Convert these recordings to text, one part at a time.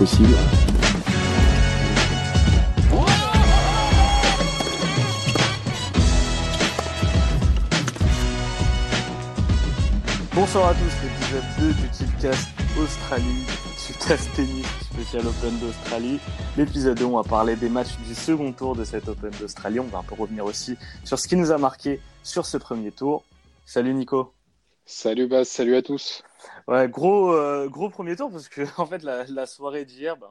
possible. Bonsoir à tous, l'épisode 2 du Tipcast Australie, Tipcast Tennis spécial Open d'Australie. L'épisode 2, on va parler des matchs du second tour de cet Open d'Australie. On va un peu revenir aussi sur ce qui nous a marqué sur ce premier tour. Salut Nico. Salut Bas, salut à tous. Ouais, gros, euh, gros premier tour parce que en fait la, soirée d'hier ben,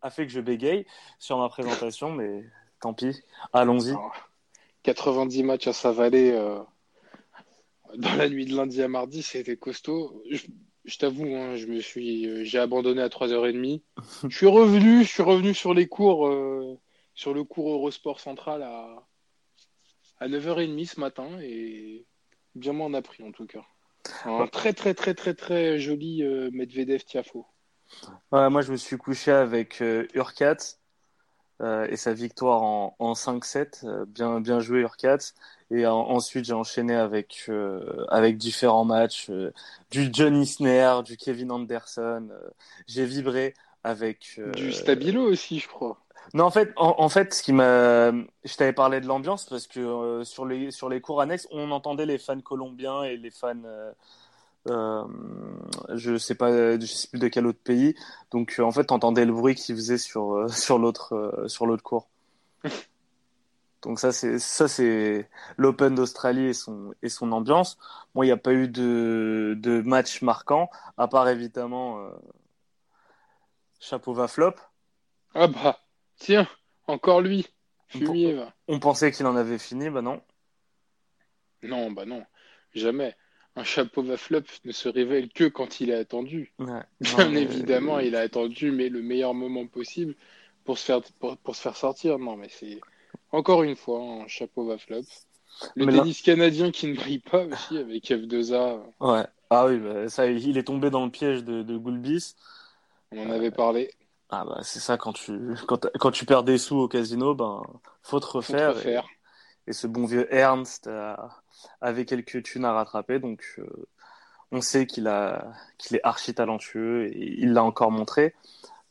a fait que je bégaye sur ma présentation, mais tant pis. Allons-y. Alors, 90 matchs à Savalé euh, dans la nuit de lundi à mardi, c'était costaud. Je, t'avoue, hein, je me suis, euh, j'ai abandonné à 3h30. je suis revenu, je suis revenu sur les cours, sur le cours Eurosport Central à, à 9h30 ce matin et bien m'en a pris en tout cas. Un très très très très très joli euh, Medvedev Tiafo. Ouais, moi, je me suis couché avec euh, Urkat euh, et sa victoire en, en 5-7. Euh, bien, bien joué, Urkat. Et en- ensuite, j'ai enchaîné avec, avec différents matchs, du John Isner, du Kevin Anderson. j'ai vibré avec. Du Stabilo aussi, je crois. Non, en fait, en, en fait, ce qui m'a, je t'avais parlé de l'ambiance parce que euh, sur les sur les cours annexes, on entendait les fans colombiens et les fans, euh, euh, je sais pas, je sais plus de quel autre pays. Donc, en fait, t'entendais le bruit qu'ils faisaient sur sur l'autre sur l'autre cours. Donc ça c'est ça c'est l'Open d'Australie et son et son ambiance. Moi, il n'y a pas eu de de match marquant à part évidemment Chapeau flop. Ah bah, tiens, encore lui. Fumier, va. On pensait qu'il en avait fini, bah non. Non, bah non, jamais. Un chapeau va flop ne se révèle que quand il est attendu. Ouais. Bien Non, mais- évidemment, il a attendu, mais le meilleur moment possible pour se faire, pour, pour se faire sortir. Non, mais c'est encore une fois un chapeau va flop. Le Mais là- tennis canadien qui ne brille pas aussi avec F2A, Ouais. Ah oui, bah, ça, il est tombé dans le piège de, de Gulbis. on en avait parlé. Ah bah c'est ça quand tu quand, quand tu perds des sous au casino, ben faut te Faut te refaire. Et, et ce bon vieux Ernst a- avait quelques thunes à rattraper, donc euh, on sait qu'il a qu'il est archi talentueux et il l'a encore montré.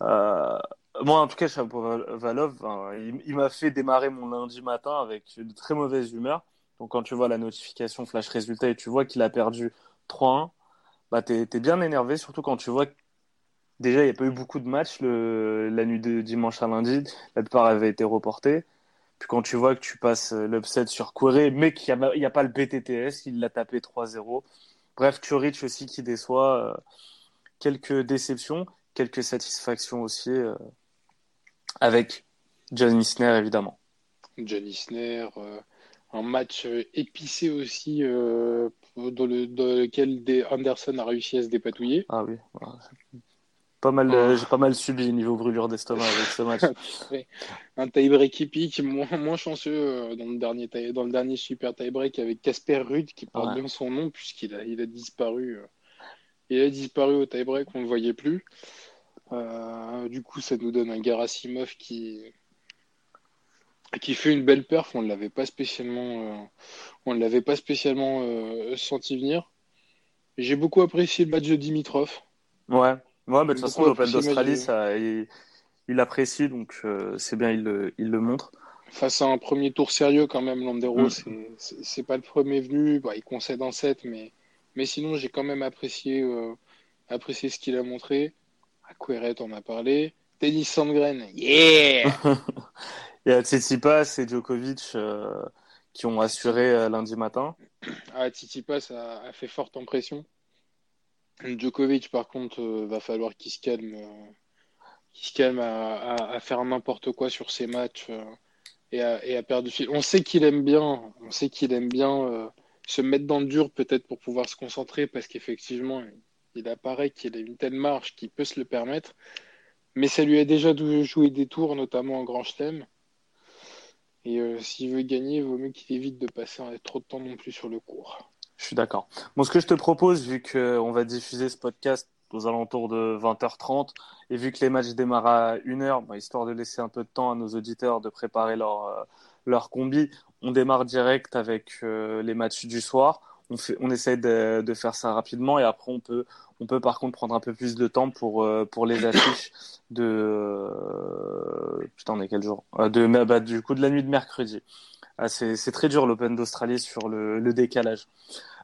Euh, moi en tout cas, Shapovalov, hein, il, il m'a fait démarrer mon lundi matin avec de très mauvaise humeur. Donc quand tu vois la notification flash résultat et tu vois qu'il a perdu 3-1, bah t'es t'es bien énervé, surtout quand tu vois que déjà il n'y a pas eu beaucoup de matchs le, la nuit de dimanche à lundi, la plupart avaient été reportés. Puis quand tu vois que tu passes euh, l'upset sur Querrey, mais qu'il n'y a, pas le BTTS, il l'a tapé 3-0. Bref, Chorich aussi qui déçoit. euh, quelques déceptions, quelques satisfactions aussi euh, avec John Isner évidemment. John Isner, euh, un match épicé aussi dans, le, dans lequel Anderson a réussi à se dépatouiller. Ah oui. Pas mal, euh, j'ai pas mal subi niveau brûlure d'estomac avec ce match. Un tie-break épique, moins, moins chanceux euh, dans le dernier, dans le dernier super tie-break avec Casper Ruud qui porte Ouais. bien son nom puisqu'il a, il a disparu. euh, il a disparu au tie-break, on ne le voyait plus. Euh, du coup, ça nous donne un Gerasimov qui, qui fait une belle perf. On ne l'avait pas spécialement, euh, on ne l'avait pas spécialement euh, senti venir. J'ai beaucoup apprécié le match de Dimitrov. Ouais, ouais, mais de toute façon, l'Open d'Australie, ça, il, il apprécie, donc euh, c'est bien, il le, il le montre. face à un premier tour sérieux quand même, Landero, Mm. c'est- pas le premier venu, bah, il concède un set, mais, mais sinon j'ai quand même apprécié, euh, apprécié ce qu'il a montré. Aqueret on a parlé. Denis Sandgren, yeah Il y a Tsitsipas et Djokovic euh, qui ont assuré lundi matin. Ah, Tsitsipas a, a fait forte impression. Djokovic par contre, euh, va falloir qu'il se calme, euh, qu'il se calme à, faire n'importe quoi sur ses matchs euh, et, à, perdre du fil. On sait qu'il aime bien, on sait qu'il aime bien se mettre dans le dur peut-être pour pouvoir se concentrer parce qu'effectivement, il apparaît qu'il a une telle marge qu'il peut se le permettre. Mais ça lui a déjà joué des tours, notamment en Grand Chelem. Et s'il veut gagner, il vaut mieux qu'il évite de passer trop de temps non plus sur le court. Je suis d'accord. Bon, ce que je te propose, vu qu'on va diffuser ce podcast aux alentours de 20h30. Et vu que les matchs démarrent à 1h, bah, histoire de laisser un peu de temps à nos auditeurs de préparer leur, euh, leur combi, on démarre direct avec euh, les matchs du soir. On, fait, on essaie de, faire ça rapidement et après on peut, on peut par contre prendre un peu plus de temps pour, euh, pour les affiches de. Euh, putain, on est quel jour? De, bah, Du coup, de la nuit de mercredi. Ah, c'est très dur l'Open d'Australie sur le, décalage.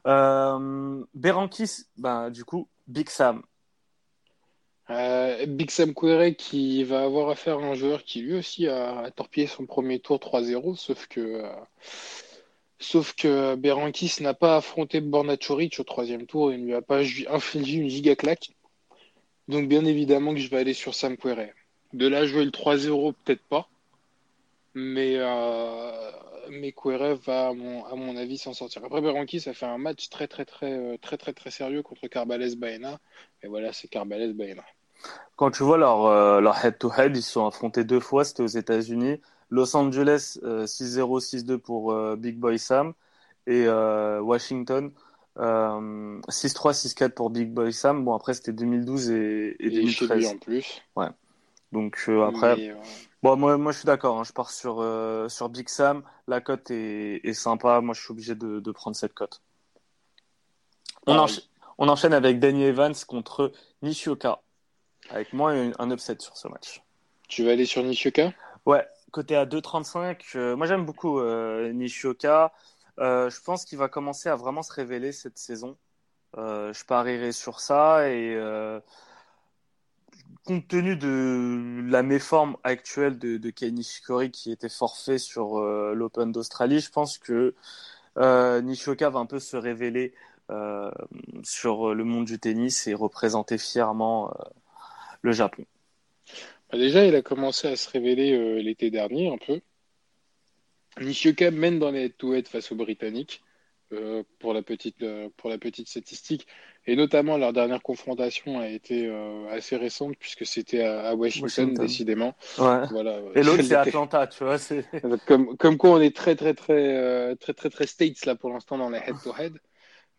Euh, Berankis, bah, du coup, Big Sam. Euh, Big Sam Quere qui va avoir affaire à un joueur qui lui aussi a, torpillé son premier tour 3-0, sauf que, euh, sauf que Berankis n'a pas affronté Borna Choric au troisième tour et ne lui a pas infligé une giga claque. Donc bien évidemment que je vais aller sur Sam Quere. De là jouer le 3-0, peut-être pas. Mais, euh, mais va, à mon, à mon avis, s'en sortir. Après, Berankis a fait un match très, très, très, euh, très, très, très, sérieux contre Carbales Baena. Et voilà, c'est Carbales Baena. Quand tu vois leur, euh, leur head-to-head, ils se sont affrontés deux fois, c'était aux États-Unis. Los Angeles, 6-0, 6-2 pour euh, Big Boy Sam. Et Washington, 6-3, 6-4 pour Big Boy Sam. Bon, après, c'était 2012 et, et, 2013. en plus. Ouais. Donc, après. Bon, moi, moi je suis d'accord. Hein. Je pars sur, euh, sur Big Sam. La cote est, est, sympa. Moi, je suis obligé de, de prendre cette cote. On, on, enchaîne avec Danny Evans contre Nishioka. Avec moi, un, un, upset sur ce match. Tu vas aller sur Nishioka? Ouais, côté à 2,35. Euh, moi, j'aime beaucoup euh, Nishioka. Euh, je pense qu'il va commencer à vraiment se révéler cette saison. je parierai sur ça et compte tenu de la méforme actuelle de, de Kei Nishikori qui était forfait sur euh, l'Open d'Australie, je pense que euh, va un peu se révéler euh, sur le monde du tennis et représenter fièrement euh, le Japon. Bah, déjà, il a commencé à se révéler euh, l'été dernier un peu. Nishioka mène dans les head-to-head face aux Britanniques. Euh, pour la pour la petite statistique et notamment leur dernière confrontation a été euh, assez récente puisque c'était à, Washington, Washington, décidément. Ouais. Voilà. Et l'autre c'est Atlanta, tu vois. Comme comme quoi on est très très très euh, très très très states là pour l'instant dans les head to head.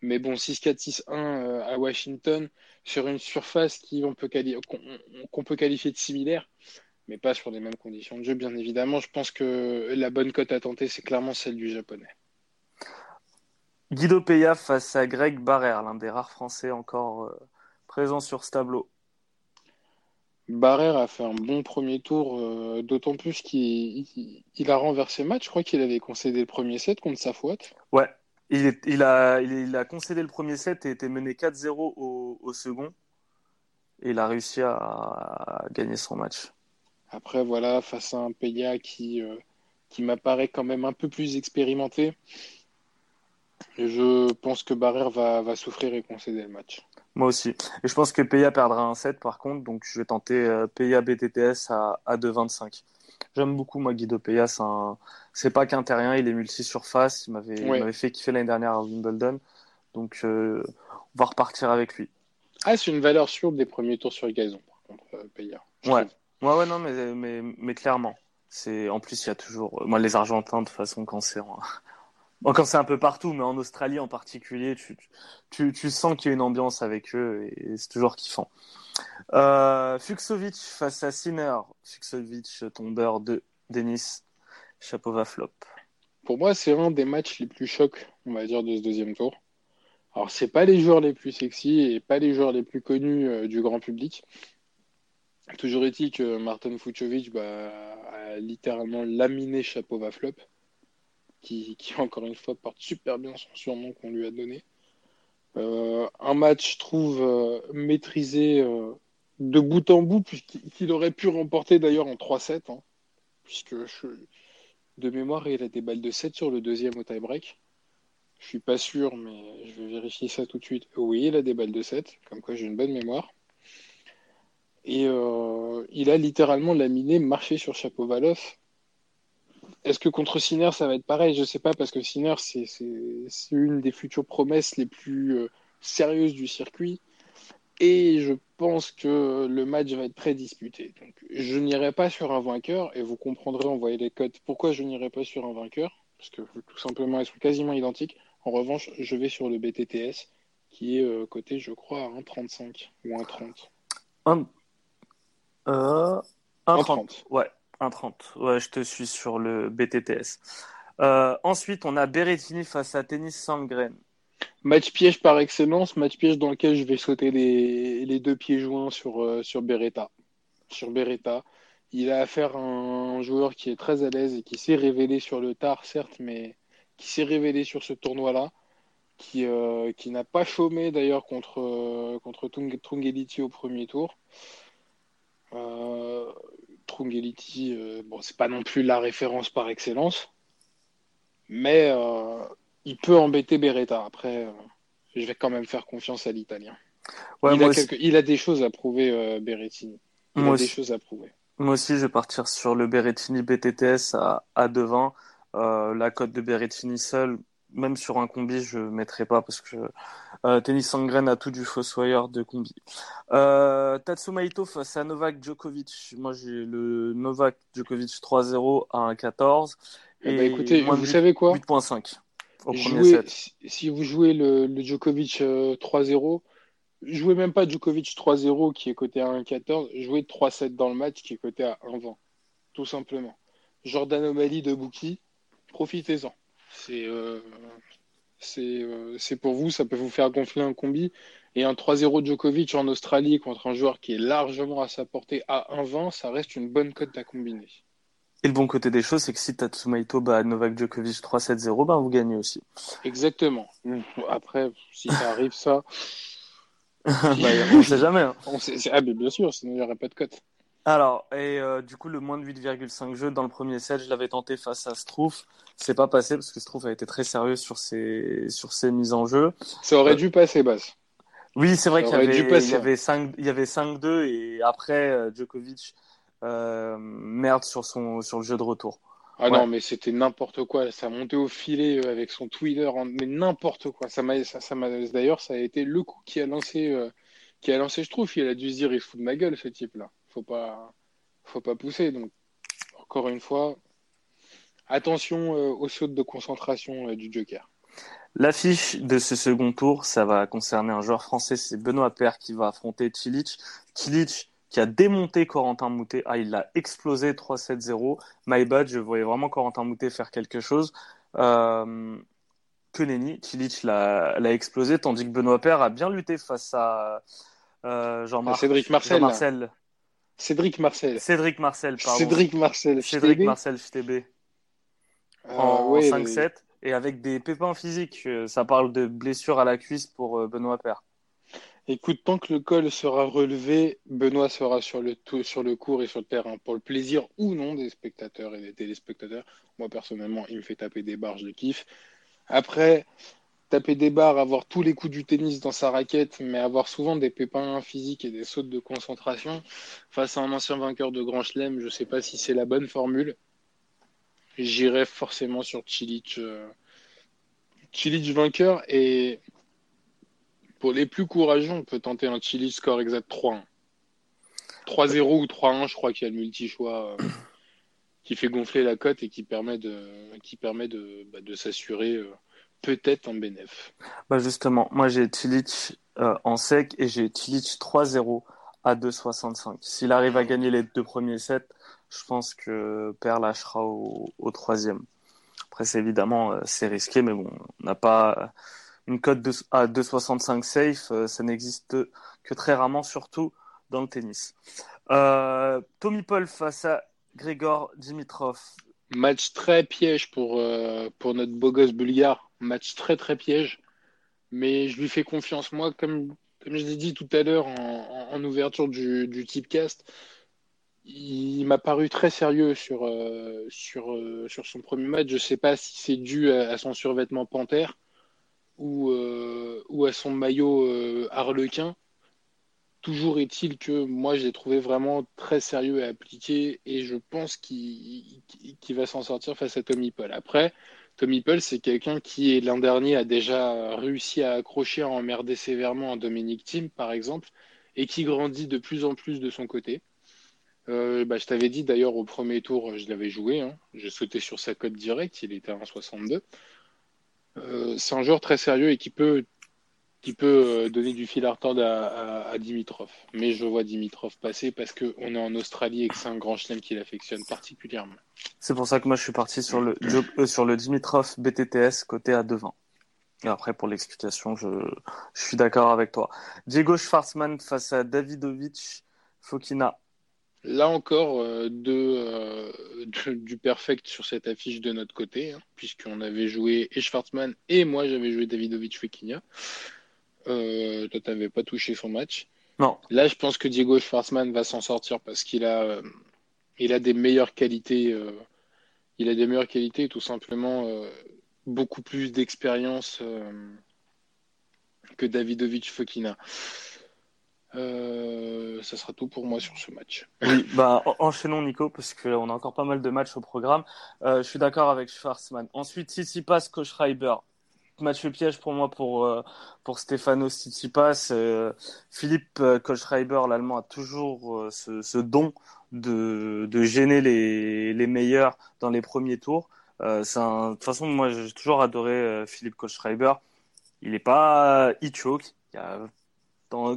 Mais bon 6-4 6-1 à Washington sur une surface qui on peut qu'on peut qualifier de similaire mais pas sur les mêmes conditions de jeu bien évidemment. Je pense que la bonne cote à tenter c'est clairement celle du japonais. Guido Peya face à Greg Barrère, l'un des rares Français encore euh, présents sur ce tableau. Barrère a fait un bon premier tour, euh, d'autant plus qu'il a renversé le match. Je crois qu'il avait concédé le premier set contre Safouat. Ouais, il, il, a, il, a, concédé le premier set et était mené 4-0 au, au, second. Et il a réussi à, à, gagner son match. Après, voilà, face à un Peya qui, euh, qui m'apparaît quand même un peu plus expérimenté. Je pense que Barrère va, va, souffrir et concéder le match. Moi aussi. Et je pense que Peya perdra un set par contre, donc je vais tenter euh, Peya BTTS à, à 2,25. J'aime beaucoup moi Guido Peya, c'est un... pas qu'un terrien, il est multi-surface, il m'avait fait kiffer l'année dernière à Wimbledon, donc euh, on va repartir avec lui. Ah, c'est une valeur sûre des premiers tours sur le gazon, par contre, euh, Peya. Ouais. ouais, ouais, non, mais, mais, mais clairement. C'est en plus il y a toujours moi les Argentins de toute façon quand c'est Bon, quand c'est un peu partout, mais en Australie en particulier, tu, sens qu'il y a une ambiance avec eux et c'est toujours kiffant. Euh, Fuxovic face à Sinner. Fuxovic, tombeur de Denis. Chapeau flop. Pour moi, c'est un des matchs les plus chocs, on va dire, de ce deuxième tour. Alors, c'est pas les joueurs les plus sexy et pas les joueurs les plus connus euh, du grand public. Toujours est-il que Martin Fucsovic bah, a littéralement laminé Chapeau flop qui, encore une fois porte super bien son surnom qu'on lui a donné. Euh, un match, je trouve, euh, maîtrisé euh, de bout en bout, puisqu'il aurait pu remporter d'ailleurs en 3-7, hein, puisque de mémoire, il a des balles de 7 sur le deuxième au tie-break. Je suis pas sûr, mais je vais vérifier ça tout de suite. Oui, il a des balles de 7, comme quoi j'ai une bonne mémoire. Et il a littéralement laminé, marché sur Chapeau Valoff est-ce que contre Sinner, ça va être pareil? Je ne sais pas, parce que Sinner, c'est une des futures promesses les plus euh, sérieuses du circuit. Et je pense que le match va être très disputé. Donc, je n'irai pas sur un vainqueur, et vous comprendrez en voyant les cotes pourquoi je n'irai pas sur un vainqueur, parce que tout simplement, elles sont quasiment identiques. En revanche, je vais sur le BTTS, qui est euh, coté, je crois, à 1,35 ou 1,30. Un... Euh... 1,30. 1,30. Ouais, 1,30. Ouais, je te suis sur le BTTS. Euh, ensuite, on a Berrettini face à Tennis Sandgren. Match piège par excellence, match piège dans lequel je vais sauter les, deux pieds joints sur, euh, sur Beretta. Sur Beretta. Il a affaire à un joueur qui est très à l'aise et qui s'est révélé sur le tard, certes, mais qui s'est révélé sur ce tournoi-là, qui, euh, n'a pas chômé d'ailleurs contre, contre au premier tour. Trungeliti, euh, bon, c'est pas non plus la référence par excellence, mais euh, il peut embêter Beretta. Après, euh, je vais quand même faire confiance à l'Italien. Ouais, il, a il des choses à prouver, Berrettini. Il moi a des aussi- choses à prouver. moi aussi, je vais partir sur le Berrettini BTTS à, à 2,20. La cote de Berrettini seul, même sur un combi, je ne mettrai pas parce que euh, Tennis Sandgren a tout du fossoyeur de combi. Euh, Tatsuma Ito face à Novak Djokovic. Moi, j'ai le Novak Djokovic 3-0 à 1,14. Eh ben, Et écoutez, moins de vous 8 savez quoi? 8.5 au premier set. si- vous jouez le, le Djokovic euh, 3-0, jouez même pas Djokovic 3-0 qui est coté à 1-14, jouez 3-7 dans le match qui est coté à 1-20. Tout simplement. Jordan O'Malley de Bookie, profitez-en. C'est euh, c'est euh, c'est pour vous, ça peut vous faire gonfler un combi. Et un 3-0 Djokovic en Australie contre un joueur qui est largement à sa portée à 1-20, ça reste une bonne cote à combiner. Et le bon côté des choses, c'est que si Tatsuma Ito bat Novak Djokovic 3-7-0, ben vous gagnez aussi. Exactement. Après, si ça arrive, ça, Bah, on sait jamais. hein. on sait- ah, mais bien sûr, sinon il n'y aurait pas de cote. Alors, et euh, du coup, le moins de 8,5 jeux dans le premier set, je l'avais tenté face à Struff. C'est pas passé parce que Struff a été très sérieux sur ses, sur ses mises en jeu. Ça aurait dû passer, Basse. Oui, c'est vrai qu'il y avait, il y avait 5, il y avait 5-2 et après, euh, Djokovic euh, merde sur, son, sur le jeu de retour. Ah Ouais. non, mais c'était n'importe quoi. Ça montait au filet euh, avec son Twitter, en- mais n'importe quoi. Ça m'a, ça, ça m'a, d'ailleurs, ça a été le coup qui a lancé, euh, qui a lancé, je trouve. Il a dû se dire, il se fout de ma gueule, ce type-là. Faut pas, faut pas pousser. Donc, encore une fois, attention euh, aux sautes de concentration euh, du Joker. L'affiche de ce second tour, ça va concerner un joueur français, c'est Benoît Paire qui va affronter Cilic. Cilic qui a démonté Corentin Moutet. Ah, il l'a explosé 3-7-0. My bad, je voyais vraiment Corentin Moutet faire quelque chose. Euh, que nenni, Cilic l'a explosé, tandis que Benoît Paire a bien lutté face à euh, Jean-Marc. Cédric Marcel, Jean. Marcel. Cédric Marcel. Cédric Marcel, pardon. Cédric Marcel. Cédric. Marcel FTB. Euh, en ouais, 5-7 et avec des pépins physiques. Euh, Ça parle de blessure à la cuisse pour euh, Benoît Paire. Écoute, tant que le col sera relevé, Benoît sera sur le, sur le court et sur le terrain, pour le plaisir ou non des spectateurs et des téléspectateurs. Moi, personnellement, il me fait taper des barres, je le kiffe. Après, taper des barres, avoir tous les coups du tennis dans sa raquette, mais avoir souvent des pépins physiques et des sautes de concentration, face à un ancien vainqueur de Grand Chelem, je ne sais pas si c'est la bonne formule. J'irai forcément sur Cilic. euh, Cilic vainqueur et pour les plus courageux, on peut tenter un Chili score exact 3-1. 3-0 ou 3-1, je crois qu'il y a le multi-choix euh, qui fait gonfler la cote et qui permet de, qui permet de, bah, de s'assurer euh, peut-être un bénéf. Bah justement, moi j'ai Cilic euh, en sec et j'ai Cilic 3-0 à 2,65. S'il arrive à gagner les deux premiers sets, je pense que Père lâchera au, troisième. Après, c'est évidemment euh, c'est risqué, mais bon, on n'a pas une cote à 2,65 safe, euh, ça n'existe que très rarement, surtout dans le tennis. Euh, Tommy Paul face à Grégor Dimitrov. Match très piège pour, euh, notre beau gosse bulgare. Match très très piège. Mais je lui fais confiance. Moi, comme, je l'ai dit tout à l'heure en ouverture du, du Tipcast, il m'a paru très sérieux sur, euh, euh, son premier match. Je ne sais pas si c'est dû à, son survêtement panthère ou, euh, à son maillot harlequin. Toujours est-il que moi, je l'ai trouvé vraiment très sérieux à appliquer et je pense qu'il va s'en sortir face à Tommy Paul. Après, Tommy Paul, c'est quelqu'un qui, l'an dernier, a déjà réussi à accrocher, à emmerder sévèrement un Dominic Thiem, par exemple, et qui grandit de plus en plus de son côté. Euh, bah, je t'avais dit d'ailleurs au premier tour, je l'avais joué, hein. j'ai sauté sur sa cote directe, il était à 1,62. Euh, c'est un joueur très sérieux et qui peut qui peut euh, donner du fil à retordre à, Dimitrov. Mais je vois Dimitrov passer parce qu'on est en Australie et que c'est un grand chelem qui l'affectionne particulièrement. C'est pour ça que moi je suis parti sur le, sur le Dimitrov BTTS côté à 2,20. Et après, pour l'explication, je, je suis d'accord avec toi. Diego Schwartzman face à Davidovic Fokina. Là encore, euh, euh, de, du perfect sur cette affiche de notre côté, hein, puisqu'on avait joué et Schwartzman et moi j'avais joué Davidovic Fekina. Euh, toi, tu n'avais pas touché son match. Non. Là, je pense que Diego Schwartzman va s'en sortir parce qu'il a, il a des meilleures qualités. il a des meilleures qualités, tout simplement beaucoup plus d'expérience que Davidovic Fokina. Euh, ça sera tout pour moi sur ce match. Oui, bah, enchaînons Nico, parce qu'on a encore pas mal de matchs au programme. Euh, je suis d'accord avec Schwarzman. Ensuite, Tsitsipas, Coach Schreiber. Match piège pour moi pour, euh, pour Stefano Tsitsipas. Philippe Coach Schreiber, l'allemand, a toujours ce, don de, de gêner les, les meilleurs dans les premiers tours. Un... De toute façon, moi, j'ai toujours adoré Philippe Coach Schreiber. Il n'est pas e. Il y a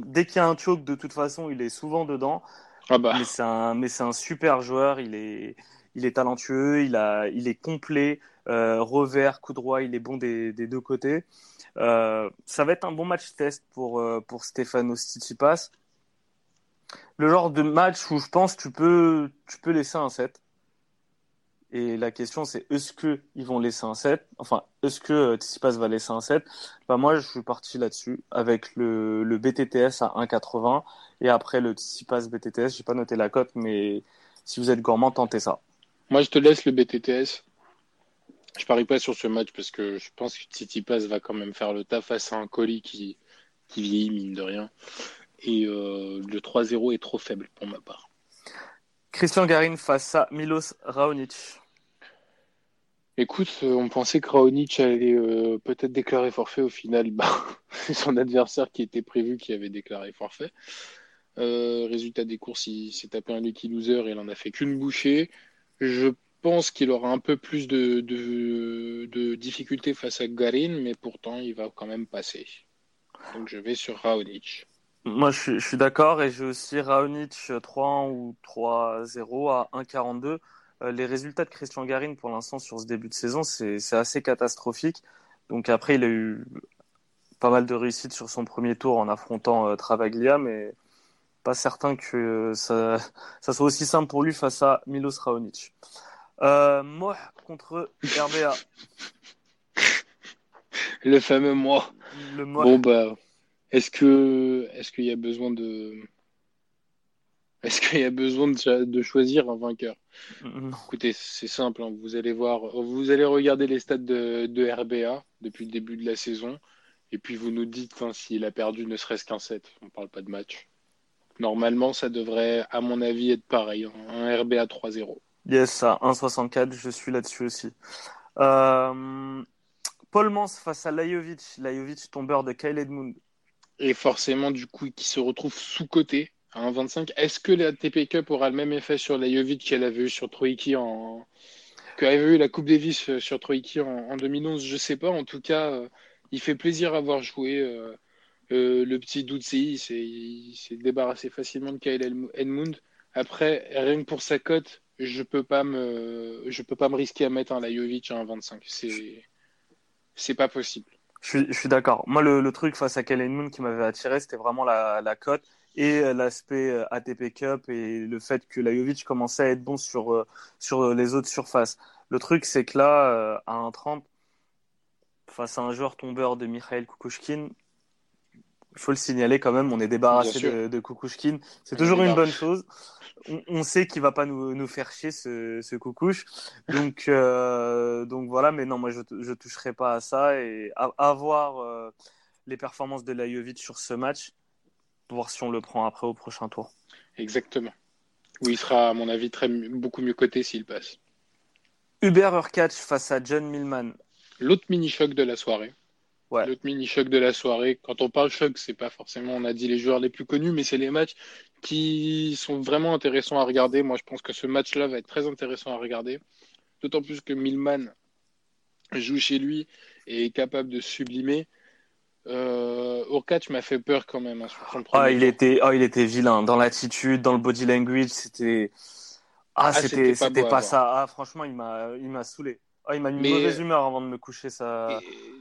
Dès qu'il y a un choke, de toute façon, il est souvent dedans. Ah bah. Mais c'est un, mais c'est un super joueur. Il est, il est talentueux. Il a, il est complet. Euh, revers, coup droit, il est bon des, des deux côtés. Euh, ça va être un bon match test pour, euh, pour Stefano Tsitsipas. Le genre de match où je pense tu peux, tu peux laisser un set. Et la question, c'est est-ce qu'ils vont laisser un set Enfin, est-ce que euh, Tsitsipas va laisser un set bah, Moi, je suis parti là-dessus avec le, le, BTTS à 1,80 et après le Tsitsipas BTTS. J'ai pas noté la cote, mais si vous êtes gourmand, tentez ça. Moi, je te laisse le BTTS. Je parie pas sur ce match parce que je pense que Tsitsipas va quand même faire le taf face à un colis qui, qui vieillit, mine de rien. Et euh, le 3-0 est trop faible pour ma part. Christian Garin face à Milos Raonic. Écoute, euh, on pensait que Raonic allait euh, peut-être déclarer forfait. Au final, bah, c'est son adversaire qui était prévu qui avait déclaré forfait. Euh, résultat des courses, il s'est tapé un lucky loser et il en a fait qu'une bouchée. Je pense qu'il aura un peu plus de, difficultés face à Garin, mais pourtant il va quand même passer. Donc je vais sur Raonic. Moi je suis, d'accord et j'ai aussi Raonic 3 ou 3-0 à 1,42. Euh, les résultats de Christian Garin pour l'instant sur ce début de saison, c'est assez catastrophique. Donc après, il a eu pas mal de réussite sur son premier tour en affrontant euh, Travaglia, mais pas certain que ça, ça, soit aussi simple pour lui face à Milos Raonic. Euh, moi contre RBA. Le fameux moi. Le moi. Bon bah, est-ce que est-ce qu'il y a besoin de est-ce qu'il y a besoin de, choisir un vainqueur? Écoutez, c'est simple. Hein. Vous allez voir, vous allez regarder les stats de, RBA depuis le début de la saison, et puis vous nous dites hein, s'il a perdu ne serait-ce qu'un set. On ne parle pas de match. Normalement, ça devrait, à mon avis, être pareil. Hein. Un RBA 3-0. Yes, ça, 1,64. Je suis là-dessus aussi. Euh, Paul Mans face à Lajovic. Lajovic, tombeur de Kyle Edmund. Et forcément, du coup, qui se retrouve sous-côté à 1,25. Est-ce que la TP Cup aura le même effet sur la Jovic qu'elle avait eu sur Troiki en. eu la Coupe Davis euh, sur en, 2011 Je sais pas. En tout cas, euh, il fait plaisir à voir jouer. Euh, le petit Doutsi, il s'est débarrassé facilement de Kyle Edmund. Après, rien que pour sa cote, je peux peux pas me risquer à mettre un Lajovic à 1,25. C'est, c'est pas possible. Je suis, d'accord. Moi, le, truc face à Kyle Edmund qui m'avait attiré, c'était vraiment la, la cote et euh, l'aspect euh, ATP Cup et le fait que Lajovic commençait à être bon sur, euh, sur les autres surfaces. Le truc, c'est que là, à 1,30, face à un joueur tombeur de Mikhail Kukushkin, il faut le signaler quand même, on est débarrassé de, de, Kukushkin. C'est toujours une bonne chose. On, sait qu'il va pas nous, nous, faire chier ce, ce Kukush. Donc, donc voilà, mais non, moi je ne toucherai pas à ça. Et à, voir les performances de Lajovic sur ce match, voir si on le prend après au prochain tour. Exactement. Oui, il sera, à mon avis, très, beaucoup mieux coté s'il passe. Hubert Urkach face à John Millman. L'autre mini-choc de la soirée. Ouais. L'autre mini-choc de la soirée. Quand on parle choc, c'est pas forcément, on a dit les joueurs les plus connus, mais c'est les matchs qui sont vraiment intéressants à regarder. Moi, je pense que ce match-là va être très intéressant à regarder. D'autant plus que Millman joue chez lui et est capable de sublimer. Euh, Urkac m'a fait peur quand même hein, sur son Ah, il était, oh, il était vilain dans l'attitude, dans le body language. C'était, ah, Ah, c'était, c'était pas ça. Ah, franchement, il m'a, il m'a saoulé. Ah, il m'a mis Mais- mauvaise humeur avant de me coucher. Ça. Et-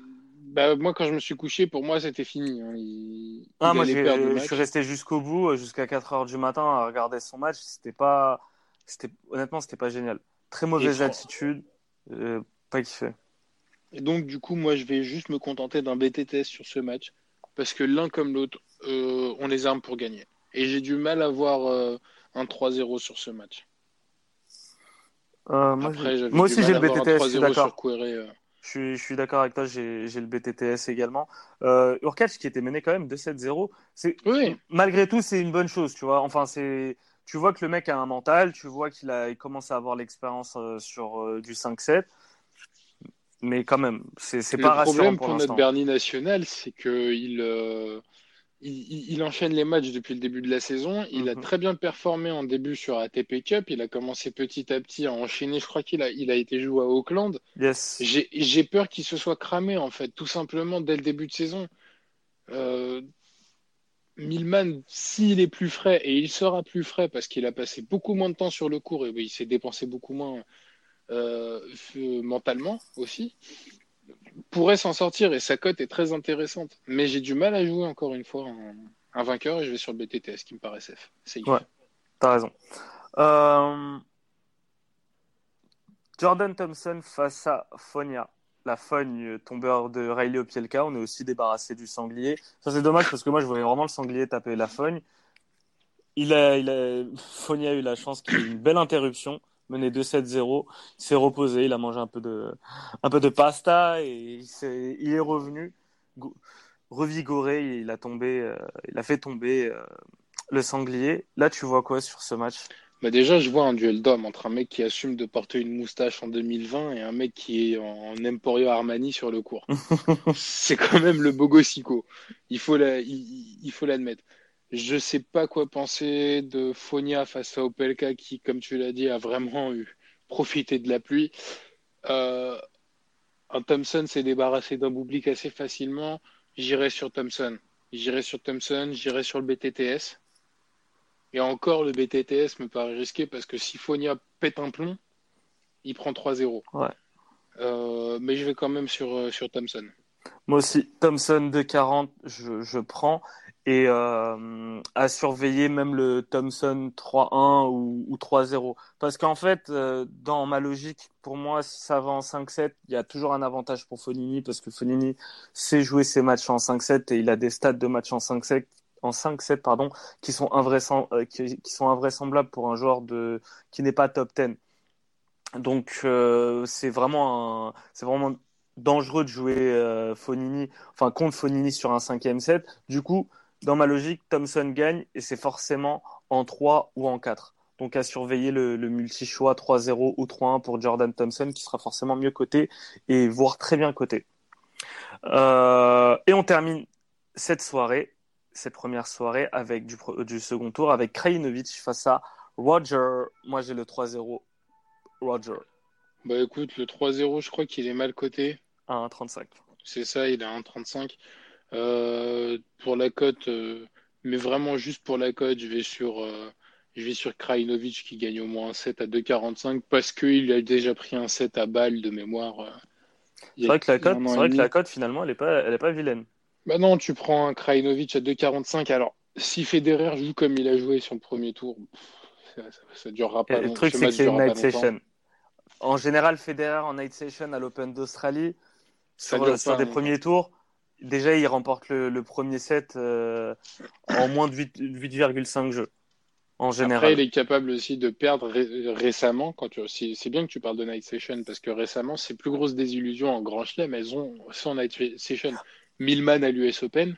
bah, moi, quand je me suis couché, pour moi, c'était fini. hein. Il, Ah, il moi, je suis resté jusqu'au bout, jusqu'à 4 heures du matin à regarder son match. C'était pas, c'était, honnêtement, c'était pas génial. Très mauvaise attitude, euh, pas kiffé. Et donc, du coup, moi, je vais juste me contenter d'un BTTS sur ce match. Parce que l'un comme l'autre, euh, on les arme pour gagner. Et j'ai du mal à voir euh, un 3-0 sur ce match. Euh, moi, Après, aussi, j'ai le BTTS, je suis 3-0 d'accord. sur Querrey. Je suis, je suis d'accord avec toi, j'ai le BTTS également. Euh, Urkac qui était mené quand même 2-7-0, c'est Oui, malgré tout c'est une bonne chose, tu vois. Enfin c'est, tu vois que le mec a un mental, tu vois qu'il a, il commence à avoir l'expérience sur du 5-7, mais quand même c'est le pas rassurant problème pour pour notre. Bernie national, c'est qu'il euh, il, il- enchaîne les matchs depuis le début de la saison. Il a Mhm. très bien performé en début sur ATP Cup. Il a commencé petit à petit à enchaîner. Je crois qu'il a, il a été joué à Auckland. Yes. J'ai peur qu'il se soit cramé, en fait, tout simplement dès le début de saison. Euh, Milman, s'il est plus frais, et il sera plus frais parce qu'il a passé beaucoup moins de temps sur le court et il s'est dépensé beaucoup moins euh, mentalement aussi, pourrait s'en sortir et sa cote est très intéressante. Mais j'ai du mal à jouer encore une fois un, un vainqueur et je vais sur le BTTS qui me paraît safe. Ouais. T'as raison. Euh, Jordan Thompson face à Fonia. La Fogne tombeur de Riley Opielka. On est aussi débarrassé du sanglier. Ça, c'est dommage parce que moi, je voyais vraiment le sanglier taper la Fogne. Il a, il a, Fonia a eu la chance qu'il y ait une belle interruption. Mené 2-7-0. Il s'est reposé. Il a mangé un peu de, un peu de pasta et il, est revenu go- revigoré. Il a tombé, euh, il a fait tomber euh, le sanglier. Là, tu vois quoi sur ce match? Bah déjà, je vois un duel d'hommes entre un mec qui assume de porter une moustache en 2020 et un mec qui est en Emporio Armani sur le court. C'est quand même le beau gossico. Il faut la, il, il faut l'admettre. Je sais pas quoi penser de Fonia face à Opelka qui, comme tu l'as dit, a vraiment eu profité de la pluie. Euh, un Thompson s'est débarrassé d'un boublique assez facilement. J'irai sur Thompson. J'irai sur Thompson, j'irai sur le BTTS. Et encore, le BTTS me paraît risqué parce que si Fonia pète un plomb, il prend 3-0. Ouais. Euh, mais je vais quand même sur, euh, sur Thompson. Moi aussi, Thompson 2,40, je, je prends. Et euh, à surveiller même le Thompson 3-1 ou, ou 3-0. Parce qu'en fait, euh, dans ma logique, pour moi, si ça va en 5-7, il y a toujours un avantage pour Fonini parce que Fonini sait jouer ses matchs en 5-7 et il a des stats de matchs en 5-7 en 5-7 pardon qui sont invraisemb- euh, qui, sont invraisemblables pour un joueur de qui n'est pas top 10. Donc euh, c'est vraiment c'est vraiment dangereux de jouer euh, Fonini enfin contre Fonini sur un cinquième set. Du coup, dans ma logique, Thompson gagne et c'est forcément en 3 ou en 4. Donc à surveiller le, le multi-choix 3-0 ou 3-1 pour Jordan Thompson qui sera forcément mieux coté et voire très bien coté. Euh, et on termine cette soirée, cette première soirée avec du second tour avec Krajinovic face à Roger. Moi j'ai le 3-0 Roger Bah écoute, le 3-0, je crois qu'il est mal coté. à 1,35. C'est ça, il est à 1,35. Euh, pour la cote, euh, mais vraiment juste pour la cote, je vais sur, euh, je vais sur Krajinovic qui gagne au moins un 7 à 2,45 parce qu'il a déjà pris un 7 à balle de mémoire. C'est vrai que la cote, c'est et vrai que la cote finalement elle est pas, elle est pas vilaine. Bah non, tu prends un Krajinovic à 2,45. Alors, si Federer joue comme il a joué sur le premier tour, pff, ça, ça durera Et pas le long- truc ce c'est que c'est une night session. En général, Federer en night session à l'Open d'Australie sur, sur pas des premiers tours. Déjà, il remporte le, le premier set euh, en moins de 8 8,5 jeux en général. Après, il est capable aussi de perdre ré- récemment. Quand tu... c'est, bien que tu parles de Night Session parce que récemment, ses plus grosses désillusions en Grand Chelem, elles ont son Night Session. Milman à l'US Open.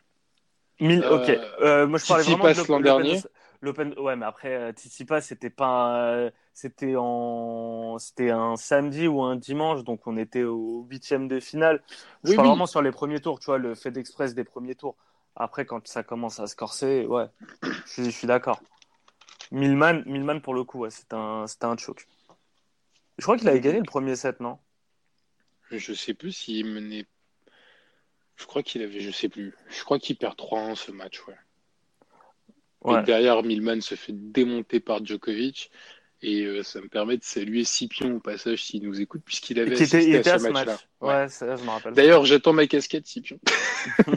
Euh, ok. Euh, moi, je parlais vraiment de l'an dernier. de- L'Open, ouais, mais après, euh, Tsitsipas, c'était pas, un- c'était en, c'était un samedi ou un dimanche, donc on était au huitième de finale. Je Oui, parle oui. vraiment sur les premiers tours, tu vois, le fait d'express des premiers tours. Après, quand ça commence à se corser, ouais, je suis, je suis d'accord. Milman, Milman pour le coup, ouais, c'était un, c'était un choc. Je crois qu'il avait gagné le premier set, non? Je sais plus s'il menait. Je crois qu'il avait, je sais plus. Je crois qu'il perd 3-1 ce match, ouais. Ouais. Et derrière, Milman se fait démonter par Djokovic. Et euh, ça me permet de saluer Scipion au passage s'il nous écoute, puisqu'il avait était, assisté était ce à ce match-là. match. Ouais. Ouais, ça, je me rappelle. D'ailleurs, j'attends ma casquette, Scipion.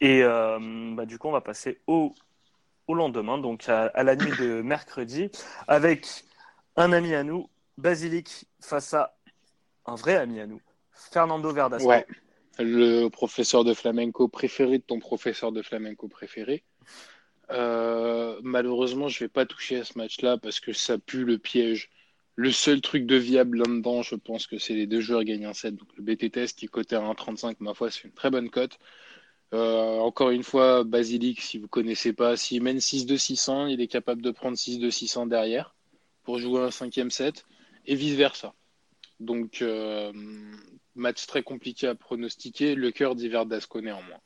Et euh, bah, du coup, on va passer au, au lendemain, donc à, à la nuit de mercredi, avec un ami à nous, Basilic, face à un vrai ami à nous, Fernando Verdasco. Ouais. Le professeur de flamenco préféré de ton professeur de flamenco préféré. Euh, malheureusement, je vais pas toucher à ce match-là parce que ça pue le piège. Le seul truc de viable là-dedans, je pense que c'est les deux joueurs gagnent un set. Donc le BT-Test qui est coté à 1,35, ma foi, c'est une très bonne cote. Euh, encore une fois, Basilic, si vous connaissez pas, s'il mène 6-2-600, il est capable de prendre 6-2-600 derrière pour jouer un cinquième set et vice-versa. Donc, euh, match très compliqué à pronostiquer. Le cœur dit Verdasco néanmoins.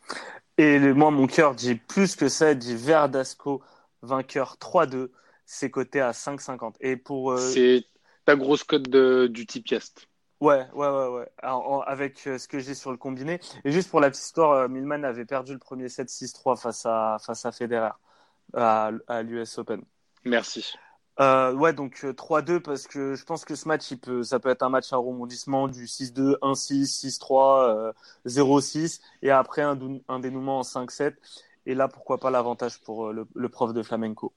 Et le- moi, mon cœur dit plus que ça, dit Verdasco, vainqueur 3-2, c'est coté à 5,50. Et pour. euh, C'est ta grosse cote de, du Tipiast. Ouais, ouais, ouais, ouais. Alors, en- avec euh, ce que j'ai sur le combiné. Et juste pour la petite histoire, euh, Milman avait perdu le premier set 6-3 face à, face à Federer à, à l'US Open. Merci. Euh, ouais, donc euh, 3-2 parce que je pense que ce match, il peut, ça peut être un match à rebondissement du 6-2, 1-6, 6-3, euh, 0-6 et après un, dénouement en 5-7. Et là, pourquoi pas l'avantage pour euh, le, le prof de flamenco.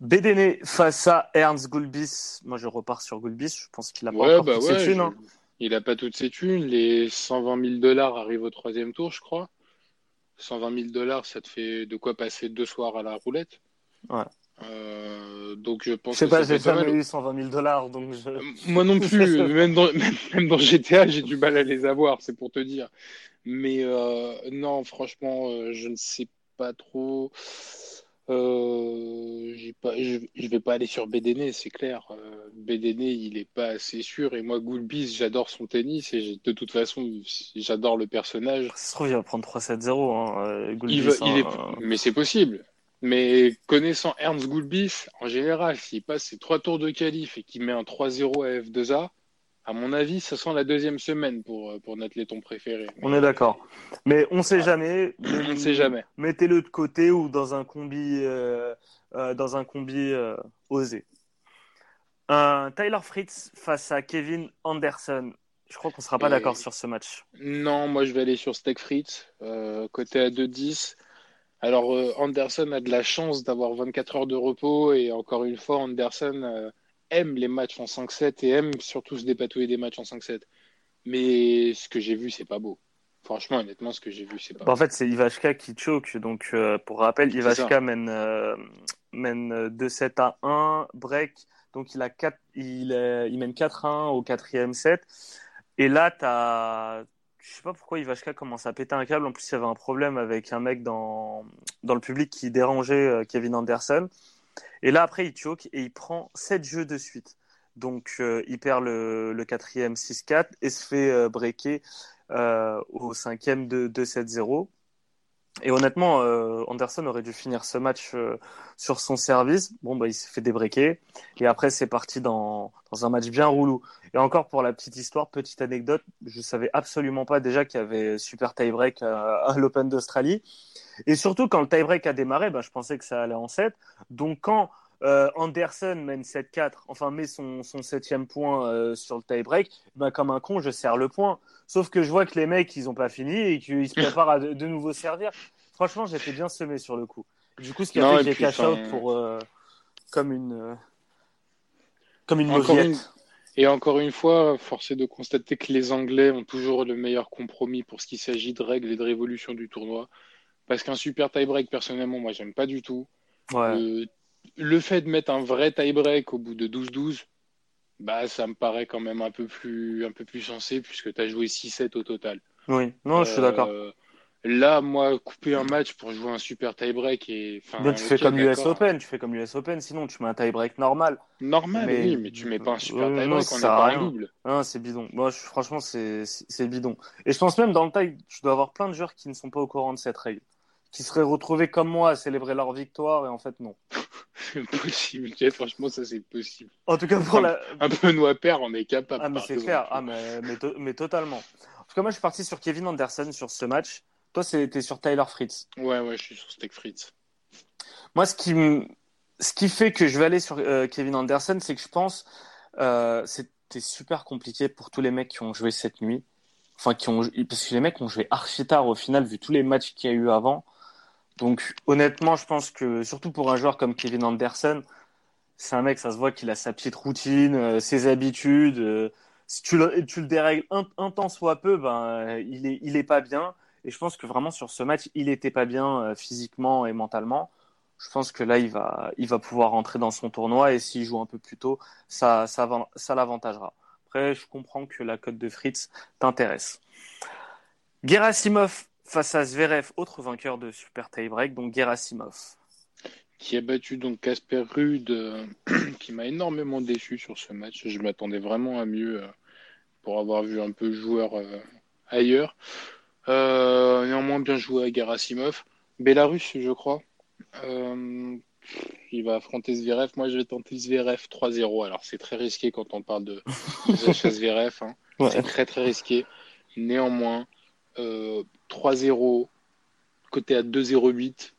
Bédéné face à Ernst Gulbis. Moi, je repars sur Gulbis. Je pense qu'il a pas Ouais, bah toutes ouais. ses thunes, je- hein. Il a pas toutes ses thunes. Les 120 000 dollars arrivent au troisième tour, je crois. 120 000 dollars, ça te fait de quoi passer deux soirs à la roulette. Ouais. Euh, donc je pense Je sais que pas, j'ai jamais mal. eu 120 000 dollars, donc je... Euh, Moi non plus, même dans, même, même dans GTA, j'ai du mal à les avoir, c'est pour te dire. Mais euh, non, franchement, euh, je ne sais pas trop. Euh, j'ai pas, je, je vais pas aller sur BDN, c'est clair. BDN, il est pas assez sûr. Et moi, Goulbis, j'adore son tennis et de toute façon, j'adore le personnage. Ça se trouve, il va prendre 3-7-0, hein, Gulbis, Il va, il est, hein. mais c'est possible. Mais connaissant Ernst Goulbis, en général, s'il passe ses trois tours de qualif et qu'il met un 3-0 à F2A, à mon avis, ça sent la deuxième semaine pour, euh, pour notre laiton préféré. On est d'accord. Mais on sait jamais. On ne sait jamais. Mettez-le de côté ou dans un combi, euh, euh, dans un combi euh, osé. Un Tyler Fritz face à Kevin Anderson. Je crois qu'on sera pas Et- d'accord sur ce match. Non, moi je vais aller sur Steak Fritz, côté à 2-10. Alors euh, Anderson a de la chance d'avoir 24 heures de repos et encore une fois, Anderson euh, aime les matchs en 5-7 et aime surtout se dépatouiller des matchs en 5-7. Mais ce que j'ai vu, c'est pas beau. Franchement, honnêtement, ce que j'ai vu, c'est pas Bah, en fait, c'est Ivashka qui choke. Donc, euh, pour rappel, Ivashka mène, euh, mène euh, 2-7 à 1, break. Donc, il, a 4, il, est- il mène 4-1 au quatrième set. Et là, t'as. Je sais pas pourquoi Ivashka commence à péter un câble. En plus, il y avait un problème avec un mec dans, dans le public qui dérangeait euh, Kevin Anderson. Et là, après, il choke et il prend 7 jeux de suite. Donc, euh, il perd le, le quatrième 6-4 et se fait euh, breaker au cinquième de 2-7-0. Et honnêtement, euh, Anderson aurait dû finir ce match euh, sur son service. Bon, bah, il s'est fait débreaker. Et après, c'est parti dans, dans un match bien roulou. Et encore pour la petite histoire, petite anecdote, je savais absolument pas déjà qu'il y avait super tie-break à, à l'Open d'Australie. Et surtout, quand le tie-break a démarré, bah, je pensais que ça allait en 7. Donc, quand euh, Anderson mène 7-4, enfin met son, son septième point euh, sur le tie-break, bah, comme un con, je serre le point. Sauf que je vois que les mecs, ils ont pas fini et qu'ils se préparent à de, de nouveau servir. Franchement, j'étais bien semé sur le coup. Du coup, ce qui a Non, fait que j'ai cash out pour euh, comme une comme une mauviette. Et encore une fois, force est de constater que les Anglais ont toujours le meilleur compromis pour ce qui s'agit de règles et de révolution du tournoi. Parce qu'un super tie-break, personnellement, moi, j'aime pas du tout. Ouais. Le, le fait de mettre un vrai tie-break au bout de 12-12, bah, ça me paraît quand même un peu plus, un peu plus sensé puisque tu as joué 6-7 au total. Oui. Non, je suis Euh, d'accord. Là, moi, couper un match pour jouer un super tie-break et. enfin, tu fais comme l'US. Open, tu fais comme l'US Open, sinon tu mets un tie-break normal. Normal, Mais- oui, mais tu mets pas un super Euh, tie-break, à pas un double. Non, c'est bidon. Moi, je- franchement, c'est bidon. Et je pense même dans le taille, je dois avoir plein de joueurs qui ne sont pas au courant de cette règle, qui seraient retrouvés comme moi à célébrer leur victoire et en fait non. possible. Franchement, ça c'est possible. En tout cas, pour la. Un peu noix père, on est capable. Ah, mais c'est clair. Ah, mais, mais, mais, totalement. En tout cas, moi, je suis parti sur Kevin Anderson sur ce match. Toi, c'était sur Tyler Fritz. Ouais, ouais, je suis sur Steak Fritz. Moi, ce qui, ce qui fait que je vais aller sur euh, Kevin Anderson, c'est que je pense euh, c'était super compliqué pour tous les mecs qui ont joué cette nuit. Enfin, qui ont, parce que les mecs ont joué archi tard au final, vu tous les matchs qu'il y a eu avant. Donc, honnêtement, je pense que, surtout pour un joueur comme Kevin Anderson, c'est un mec, ça se voit qu'il a sa petite routine, euh, ses habitudes. Euh, si tu le, dérègles un, temps soit peu, ben, il est, pas bien. Et je pense que vraiment sur ce match, il était pas bien euh, physiquement et mentalement. Je pense que là, il va, il pouvoir rentrer dans son tournoi et s'il joue un peu plus tôt, ça, ça, ça l'avantagera. Après, je comprends que la cote de Fritz t'intéresse. Gerasimov face à Zverev, autre vainqueur de Super Tie Break, donc Gerasimov. Qui a battu donc Casper Rude, euh, qui m'a énormément déçu sur ce match. Je m'attendais vraiment à mieux euh, pour avoir vu un peu joueur euh, ailleurs. néanmoins, bien joué à Gerasimov. Belarus, je crois. il va affronter Zverev. Moi, je vais tenter Zverev 3-0. Alors, c'est très risqué quand on parle de Zverev. Hein. C'est très, très risqué. Néanmoins, 3-0, côté à 2-0-8,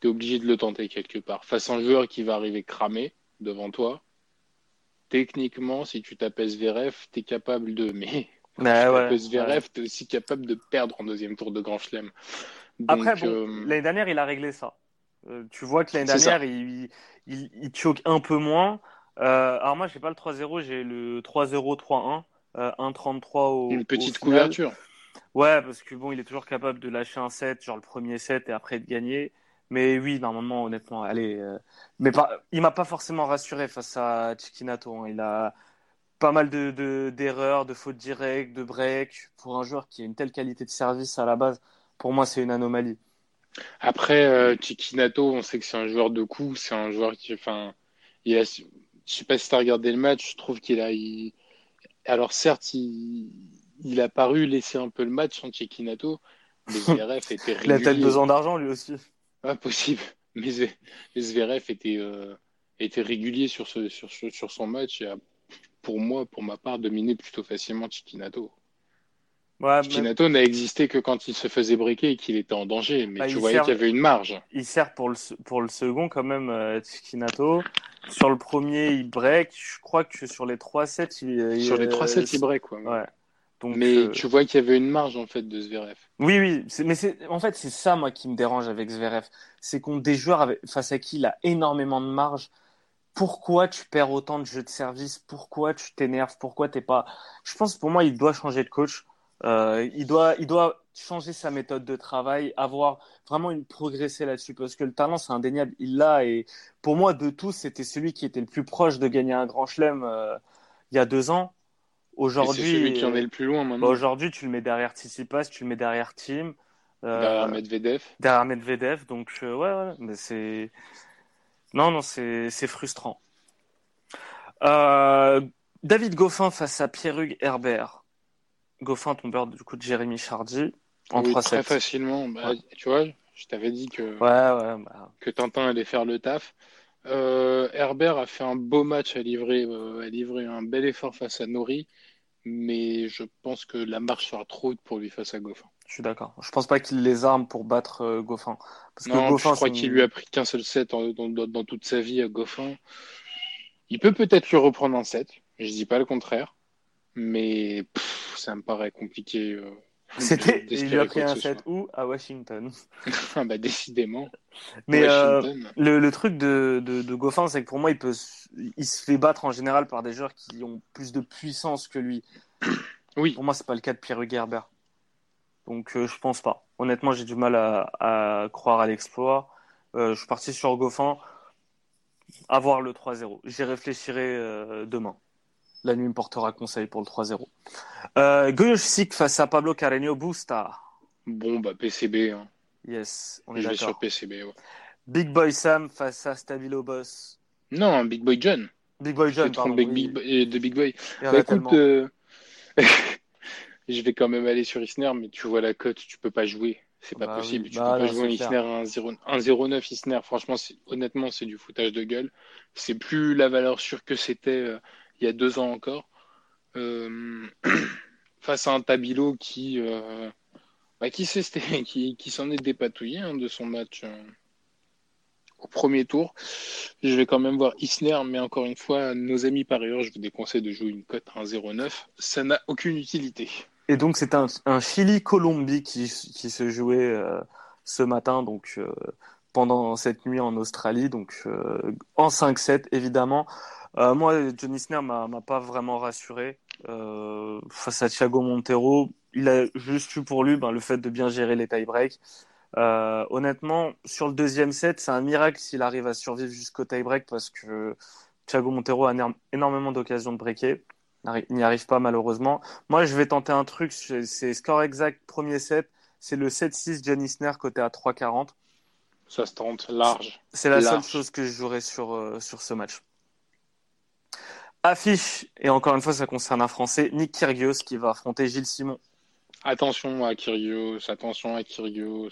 tu es obligé de le tenter quelque part. Face à un joueur qui va arriver cramé devant toi, techniquement, si tu tapes Zverev, tu es capable de. Mais bah, ouais, Zverev, tu es aussi capable de perdre en deuxième tour de Grand Chelem. Après, euh, l'année dernière, il a réglé ça. Euh, tu vois que l'année dernière, il, il, il, choque un peu moins. Euh, alors moi, j'ai pas le 3-0, j'ai le 3-0, 3-1, 1-33 au. Une petite couverture. Ouais, parce que bon, il est toujours capable de lâcher un set, genre le premier set et après de gagner. Mais oui, normalement, honnêtement, allez. Euh, mais pas, il m'a pas forcément rassuré face à Chiquinato. Hein. Il a pas mal de d'erreurs, de, fautes directes, de breaks. Pour un joueur qui a une telle qualité de service à la base, pour moi, c'est une anomalie. Après, euh, Chiquinato, on sait que c'est un joueur de coups. C'est un joueur qui, enfin, il a, je sais pas si tu as regardé le match. Je trouve qu'il a, alors certes, il il a paru laisser un peu le match en Cecchinato. Mais Zverev était régulier. Il a peut-être besoin d'argent lui aussi. Pas possible. Mais Zverev était, euh, était régulier sur, ce, sur, sur son match et a, pour moi, pour ma part, dominé plutôt facilement Cecchinato. Ouais, n'a existé que quand il se faisait briquer et qu'il était en danger, mais bah, tu voyais qu'il y avait une marge. Il sert pour le, pour le second quand même, euh, Sur le premier, il break. Je crois que sur les 3-7, il, Sur les 3-7, il break, quoi. Ouais mais euh, tu vois qu'il y avait une marge en fait de Zverev. Oui, oui, mais en fait c'est ça moi qui me dérange avec Zverev, c'est qu'on des joueurs face à qui il a énormément de marge. Pourquoi tu perds autant de jeux de service? Pourquoi tu t'énerves? Pourquoi t'es pas Je pense pour moi il doit changer de coach. Euh, il doit, il doit changer sa méthode de travail, avoir vraiment une progresser là-dessus parce que le talent c'est indéniable, il l'a et pour moi de tous c'était celui qui était le plus proche de gagner un grand chelem euh, il y a deux ans. Aujourd'hui, c'est celui qui en est le plus loin maintenant. Bah, aujourd'hui, tu le mets derrière Tsitsipas, tu le mets derrière Team. Euh, derrière Medvedev. Derrière Medvedev, donc euh, ouais, ouais, mais c'est. Non, non, c'est frustrant. Euh, David Goffin face à Pierre-Hugues Herbert. Goffin tombeur du coup de Jérémy Chardy en oui, Très facilement. Bah, Tu vois, je t'avais dit que, ouais, ouais, bah... que Tintin allait faire le taf. Euh, Herbert a fait un beau match à livrer, euh, à livrer un bel effort face à Nori, mais je pense que la marche sera trop haute pour lui face à Goffin. Je suis d'accord. Je pense pas qu'il les arme pour battre euh, Goffin. Parce non, que Goffin, je crois qu'il lui a pris qu'un seul set dans, toute sa vie à Goffin. Il peut peut-être lui reprendre un set. Je dis pas le contraire, mais ça me paraît compliqué. C'était, il lui a pris un set où À Washington. ah bah décidément. Mais euh, le, le, truc de, de, de Goffin, c'est que pour moi, il, peut, il se fait battre en général par des joueurs qui ont plus de puissance que lui. Oui. Pour moi, c'est pas le cas de Pierre Gerber. Donc euh, je pense pas. Honnêtement, j'ai du mal à, à croire à l'exploit. Euh, je suis parti sur Goffin. Avoir le 3-0. J'y réfléchirai euh, demain la nuit me portera conseil pour le 3-0. Euh, Sik face à Pablo Carreño Busta. Bon, bah PCB. Hein. Yes, on est d'accord. sur PCB. Ouais. Big Boy Sam face à Stabilo Boss. Non, Big Boy John. Big Boy John, pardon. Big, Big Boy, de Big Boy. Bah, écoute, euh, je vais quand même aller sur Isner, mais tu vois la cote, tu peux pas jouer. C'est pas Bah possible. oui. Tu Bah peux pas jouer un Isner à un 0 un 0,9 Isner. Franchement, honnêtement, c'est du foutage de gueule. C'est plus la valeur sûre que c'était euh, il y a deux ans encore. Euh, face à un Tabilo qui, euh, bah, qui, s'est- qui, qui s'en est dépatouillé hein, de son match euh, au premier tour. Je vais quand même voir Isner, mais encore une fois, nos amis parieurs, je vous déconseille de jouer une cote à un 0,9. Ça n'a aucune utilité. Et donc, c'est un, un Chili-Colombie qui, qui se jouait ce matin, donc pendant cette nuit en Australie, donc en 5-7, évidemment. Euh, moi, Johnny Isner m'a m'a pas vraiment rassuré euh, face à Thiago Montero. Il a juste eu pour lui ben, le fait de bien gérer les tie-breaks. Euh, honnêtement, sur le deuxième set, c'est un miracle s'il arrive à survivre jusqu'au tie-break parce que Thiago Montero a énorm- énormément d'occasions de breaker. Il n'y arrive pas malheureusement. Moi, je vais tenter un truc, c'est score exact premier set. C'est le 7-6 Johnny Isner côté à 3,40. Ça se tente large. C'est la seule chose que je jouerai sur, sur ce match. Affiche, et encore une fois, ça concerne un Français, Nick Kyrgios qui va affronter Gilles Simon. Attention à Kyrgios, attention à Kyrgios.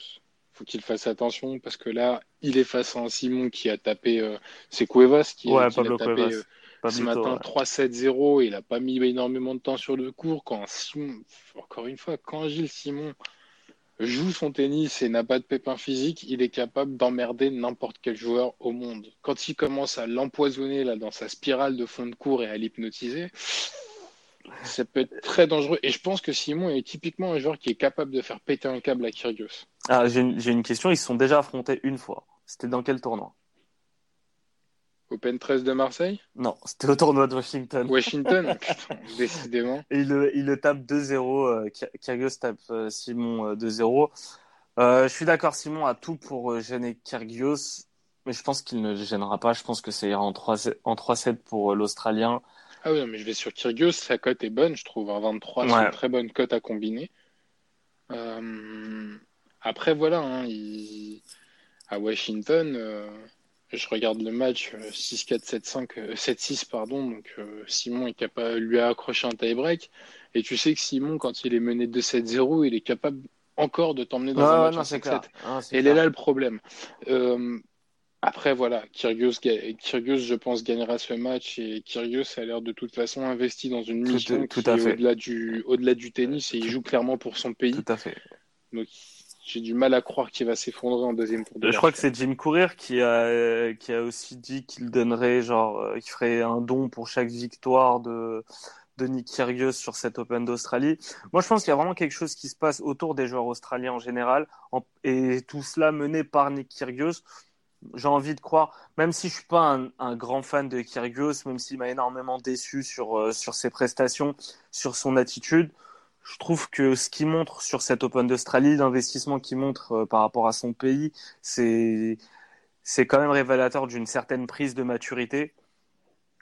Faut qu'il fasse attention parce que là, il est face à un Simon qui a tapé. euh, c'est Cuevas qui, Ouais, qui Pablo l'a tapé Cuevas. euh, ce matin ouais. 3-7-0. Il a pas mis énormément de temps sur le cours. Quand Simon, encore une fois, quand Gilles Simon joue son tennis et n'a pas de pépin physique, il est capable d'emmerder n'importe quel joueur au monde. Quand il commence à l'empoisonner dans sa spirale de fond de cours et à l'hypnotiser, ça peut être très dangereux. Et je pense que Simon est typiquement un joueur qui est capable de faire péter un câble à Kyrgios. Ah, j'ai une, une question, ils se sont déjà affrontés une fois. C'était dans quel tournoi? Open 13 de Marseille? Non, c'était au tournoi de Washington. Washington Putain, décidément. Et il, le- il le tape 2-0. euh, Ky- Kyrgios tape euh, Simon euh, 2-0. Euh, je suis d'accord, Simon a tout pour gêner Kyrgios, mais je pense qu'il ne le gênera pas. Je pense que ça ira en 3-7 en 3-7 pour l'Australien. Ah oui, mais je vais sur Kyrgios, sa cote est bonne, je trouve. Un 23, c'est Ouais. une très bonne cote à combiner. Euh, Après, voilà, hein, il- à Washington, euh, je regarde le match euh, 6-4, 7-5, euh, 7-6, pardon. Donc euh, Simon est capable, lui a accroché un tie-break. Et tu sais que Simon, quand il est mené 2-7-0, il est capable encore de t'emmener dans Ouais, un match non, en c'est 5-7. clair. Ah, Et il est là le problème. Euh, après, voilà, Kyrgios, Kyrgios, je pense, gagnera ce match et Kyrgios a l'air de toute façon investi dans une Tout- mission tout qui à est au-delà du, au-delà du tennis et il joue clairement pour son pays. Tout à fait. Donc, j'ai du mal à croire qu'il va s'effondrer en deuxième tour de Je crois que c'est Jim Courier qui a, euh, qui a aussi dit qu'il donnerait, genre, euh, qu'il ferait un don pour chaque victoire de, de Nick Kyrgios sur cet Open d'Australie. Moi, je pense qu'il y a vraiment quelque chose qui se passe autour des joueurs australiens en général, en- et tout cela mené par Nick Kyrgios. J'ai envie de croire, même si je suis pas un, un grand fan de Kyrgios, même s'il m'a énormément déçu sur, euh, sur ses prestations, sur son attitude, je trouve que ce qu'il montre sur cet Open d'Australie, l'investissement qu'il montre euh, par rapport à son pays, c'est c'est quand même révélateur d'une certaine prise de maturité.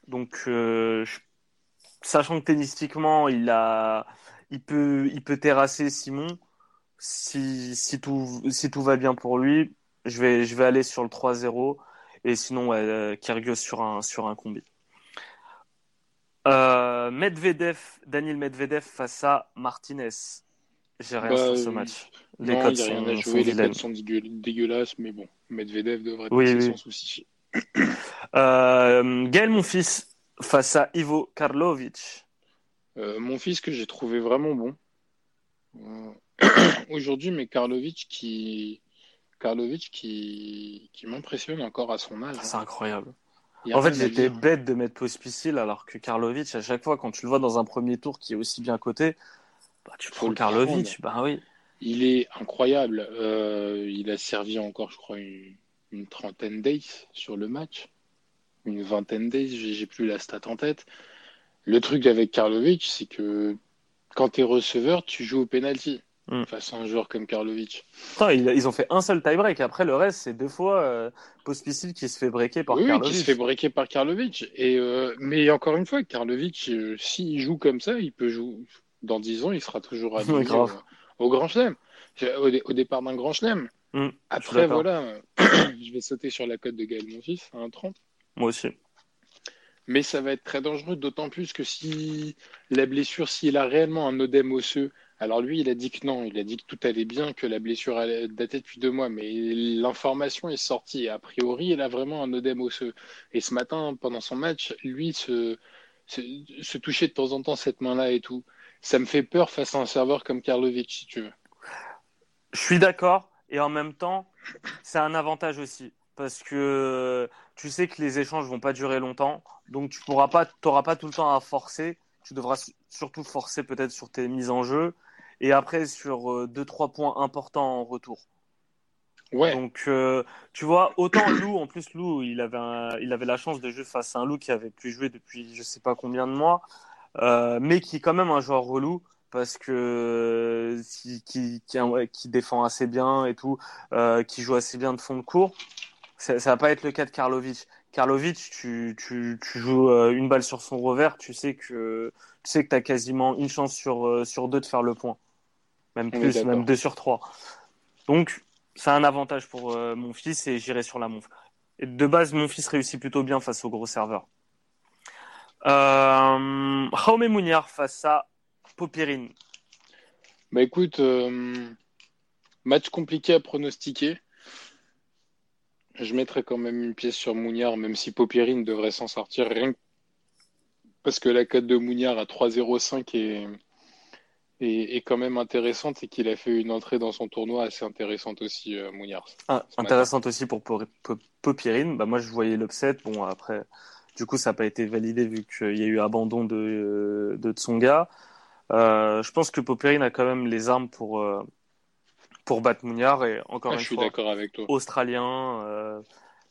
Donc, euh, sachant que tennistiquement, il a, il peut, il peut terrasser Simon. Si, si tout, si tout va bien pour lui, je vais, je vais aller sur le 3-0 et sinon, ouais, euh, sur un, sur un combi. Euh, Medvedev, Daniel Medvedev face à Martinez. J'ai rien Bah, sur ce euh, match. Les Non, codes a rien sont, jouer, les codes sont dégueu- dégueulasses, mais bon, Medvedev devrait Oui, passer oui. sans souci. Euh, Gaël, mon fils, face à Ivo Karlovic. Euh, mon fils que j'ai trouvé vraiment bon euh, aujourd'hui, mais Karlovic qui, Karlovic qui, qui m'impressionne encore à son âge. C'est incroyable. En fait, j'étais bête de mettre Pospisil alors que Karlovic, à chaque fois, quand tu le vois dans un premier tour qui est aussi bien coté, bah, tu prends Karlovic. Bah oui. Il est incroyable. Euh, il a servi encore, je crois, une, une trentaine d'aces sur le match. Une vingtaine d'aces, j'ai j'ai plus la stat en tête. Le truc avec Karlovic, c'est que quand tu es receveur, tu joues au penalty Mm. face à un joueur comme Karlovic. Putain, ils, ont fait un seul tie-break. Après, le reste, c'est deux fois euh, Pospisil qui se fait breaker par oui, oui, Karlovic. qui se fait breaker par Karlovic. Et, euh, mais encore une fois, Karlovic, euh, s'il joue comme ça, il peut jouer. Dans 10 ans, il sera toujours Ouais, aligné grave. au, au Grand Chelem. Au, dé- au départ d'un Grand Chelem. Mm, Après, voilà, je vais sauter sur la cote de Gaël Monfils à 1,30. Moi aussi. Mais ça va être très dangereux, d'autant plus que si la blessure, s'il a réellement un œdème osseux Alors lui, il a dit que non, il a dit que tout allait bien, que la blessure allait dater depuis deux mois, mais l'information est sortie. A priori, il a vraiment un œdème osseux. Et ce matin, pendant son match, lui se, se, se touchait de temps en temps cette main-là et tout. Ça me fait peur face à un serveur comme Karlovic, si tu veux. Je suis d'accord, et en même temps, c'est un avantage aussi. Parce que tu sais que les échanges vont pas durer longtemps, donc tu pourras pas, t'auras pas tout le temps à forcer. Tu devras surtout forcer peut-être sur tes mises en jeu et après sur euh, deux trois points importants en retour. Ouais. Donc euh, tu vois autant Lou en plus Lou il avait un- il avait la chance de jouer face à un Lou qui avait plus joué depuis je sais pas combien de mois euh, mais qui est quand même un joueur relou parce que qui qui, qui, ouais, qui défend assez bien et tout euh, qui joue assez bien de fond de cours. Ça, ça va pas être le cas de Karlovic. Karlovic, tu, tu, tu joues une balle sur son revers, tu sais que tu sais que t'as quasiment une chance sur sur deux de faire le point même plus, même 2 sur 3. Donc, c'est un avantage pour euh, mon fils et j'irai sur la monf. Et de base, mon fils réussit plutôt bien face au gros serveur. Euh, Jaume Mouniar face à Popirine. Bah écoute, euh, match compliqué à pronostiquer. Je mettrais quand même une pièce sur Mouniard, même si Popirine devrait s'en sortir rien que parce que la cote de Mouniard à 3,05 est, est, est quand même intéressante et qu'il a fait une entrée dans son tournoi assez intéressante aussi, euh, Mouniard. Ah, intéressante aussi pour Po- Po- Popirine. Bah, moi, je voyais l'upset. Bon, après, du coup, ça n'a pas été validé vu qu'il y a eu abandon de, de Tsonga. Euh, je pense que Popirine a quand même les armes pour, euh, pour battre Mouniar et encore Ah, une je suis fois. d'accord avec toi. australien. euh,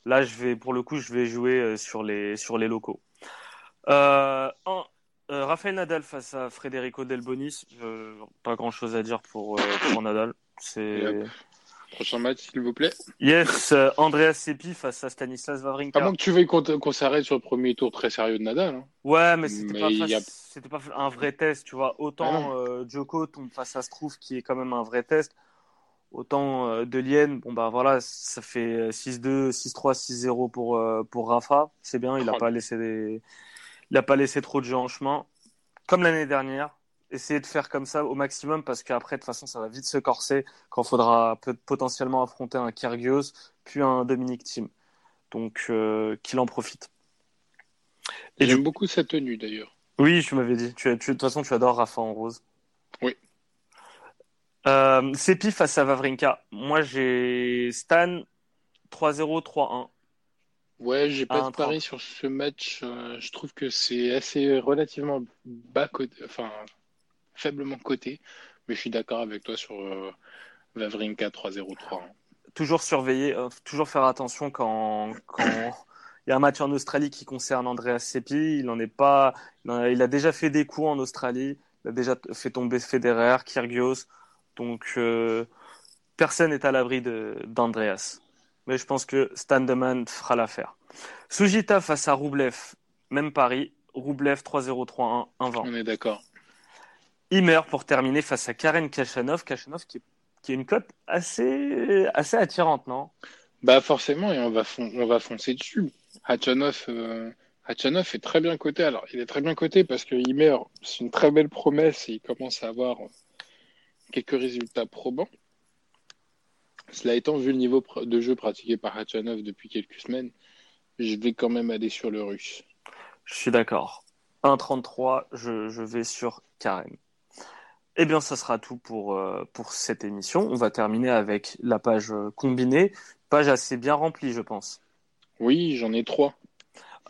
là, je vais, pour le coup, je vais jouer euh, sur les, sur les locaux. Euh, un, euh, Rafael Nadal face à Federico Delbonis. Euh, pas grand chose à dire pour, euh, pour Nadal. C'est. Prochain match, s'il vous plaît. yes. euh, Andreas Seppi face à Stanislas Wawrinka. À moins que tu veuilles qu'on s'arrête sur le premier tour très sérieux de Nadal. hein. Ouais, mais c'était pas, a- un vrai test, tu vois. Ah Autant euh, Djoko tombe face à Struff, qui est quand même un vrai test. Autant euh, Delienne, bon bah voilà, ça fait 6-2, 6-3, 6-0 pour pour Rafa. C'est bien, il a Oh. pas laissé des... il a pas laissé trop de jeux en chemin. Comme l'année dernière, essayer de faire comme ça au maximum parce qu'après de toute façon ça va vite se corser quand il faudra potentiellement affronter un Kyrgios puis un Dominic Thiem. Donc euh, qu'il en profite. Et J'aime du- beaucoup sa tenue d'ailleurs. Oui, tu m'avais dit. Tu, tu- de toute façon, tu adores Rafa en rose. Oui. Euh, Sepi face à Vavrinka. Moi, j'ai Stan 3-0, 3-1. Ouais, j'ai pas de pari sur ce match. Euh, je trouve que c'est assez relativement bas enfin faiblement coté, mais je suis d'accord avec toi sur euh, Vavrinka 3-0-3. Toujours surveiller, euh, toujours faire attention quand, quand il y a un match en Australie qui concerne Andreas Sepi. Il en est pas, il, a, il a déjà fait des coups en Australie. Il a déjà fait tomber Federer, Kyrgios. Donc, personne n'est à l'abri d'Andreas. Mais je pense que Stan Deman fera l'affaire. Sujita face à Roublev, même pari. Roublev 3-0, 3-1, 1-20. On est d'accord. Imer pour terminer face à Karen Kachanov. Kachanov qui est, qui est une cote assez, assez attirante, non? Bah forcément, et on va, fon- on va foncer dessus. Hachanov, euh, Hachanov est très bien coté. Alors, il est très bien coté parce que Ymer, c'est une très belle promesse et il commence à avoir quelques résultats probants. Cela étant, vu le niveau de jeu pratiqué par Hachanov depuis quelques semaines, je vais quand même aller sur le russe. Je suis d'accord. 1,33, je, je vais sur Karen. Eh bien, ça sera tout pour, euh, pour cette émission. On va terminer avec la page euh, combinée. Page assez bien remplie, je pense. Oui, j'en ai trois.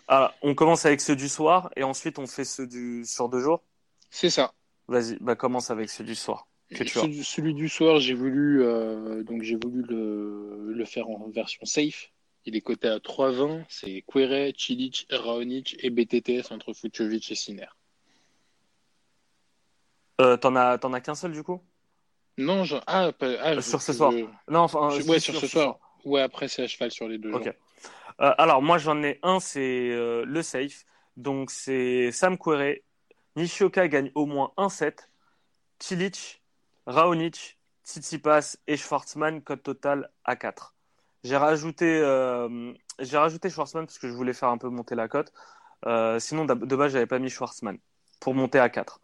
Ah, on commence avec ceux du soir et ensuite on fait ceux du sur deux jours? C'est ça. Vas-y, bah commence avec ceux du soir. Celui, celui du soir, j'ai voulu, euh, donc j'ai voulu le, le faire en version safe. Il est coté à 3,20. C'est Quere, Cilic, Raonic et BTTS entre Fucovic et Sinner. Euh, t'en as, t'en as qu'un seul du coup? Non, ah, pas- ah, je- Sur ce je- soir. Non, enfin, je- ouais, sur ce soir. Ouais, après c'est à cheval sur les deux. Ok. Euh, alors moi j'en ai un, c'est euh, le safe. Donc c'est Sam Querrey. Nishioka gagne au moins un set. Cilic, Raonic, Tsitsipas et Schwartzmann code total à 4. J'ai rajouté, euh, rajouté Schwartzmann parce que je voulais faire un peu monter la cote. Euh, sinon de base j'avais pas mis Schwartzmann pour monter à 4.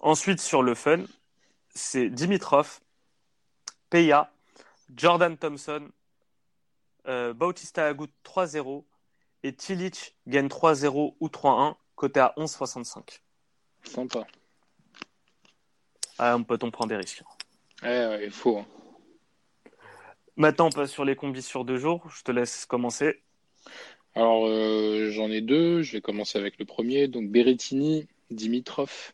Ensuite sur le fun, c'est Dimitrov, Peya, Jordan Thompson, euh, Bautista Agut 3-0 et Tilic gagne 3-0 ou 3-1, côté à 11,65. Sympa. Ah, on peut on prend des risques. Ouais, ouais, il faut. hein. Maintenant, on passe sur les combis sur deux jours. Je te laisse commencer. Alors, euh, j'en ai deux. Je vais commencer avec le premier. Donc, Berrettini, Dimitrov,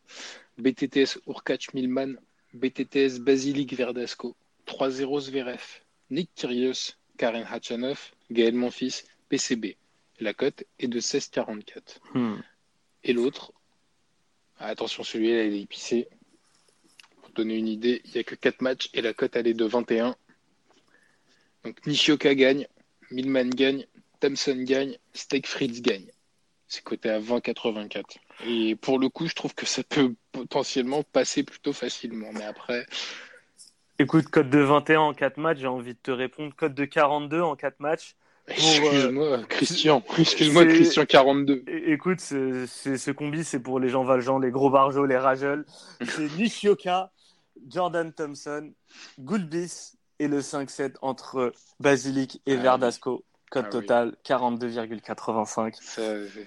BTTS Urkac Milman, BTTS Basilic Verdasco, 3-0 Zverev, Nick Kyrgios, Karen Hachanov, Gaël Monfils, PCB. La cote est de 16,44. Hmm. Et l'autre, ah, attention, celui-là, il est épicé. Pour donner une idée, il n'y a que 4 matchs et la cote, elle est de 21. Donc, Nishioka gagne, Milman gagne, Thompson gagne, Steak Fritz gagne. C'est coté à 20,84. Et pour le coup, je trouve que ça peut potentiellement passer plutôt facilement. Mais après, Écoute, code de 21 en 4 matchs, j'ai envie de te répondre. Code de 42 en 4 matchs. excuse-moi, Christian. Excuse-moi, Christian 42. É- Écoute, ce combi, c'est pour les gens valjean, les gros barjots, les rageuls. C'est Nishioka, Jordan Thompson, Goulbis et le 5-7 entre Basilic et Ah Verdasco. Code Ah oui. total 42,85. Ça, c'est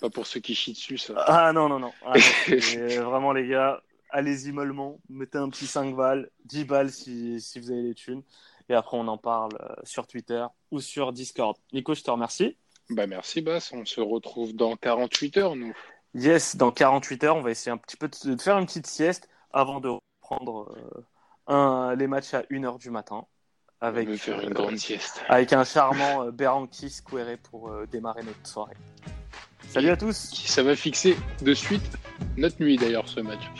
pas pour ceux qui chient dessus, ça. Ah non, non, non. Ah, non. Vraiment, les gars, allez-y mollement. Mettez un petit 5 balles, 10 balles si, si vous avez les thunes. Et après, on en parle euh, sur Twitter ou sur Discord. Nico, je te remercie. Bah merci, Bass. On se retrouve dans 48 heures, nous. Yes, dans 48 heures, on va essayer un petit peu de faire une petite sieste avant de reprendre euh, un, les matchs à 1h du matin. Avec, faire une euh, grande sieste. avec un charmant euh, Berankis Square pour démarrer notre soirée. Salut à tous Ça va fixer de suite notre nuit, d'ailleurs, ce match.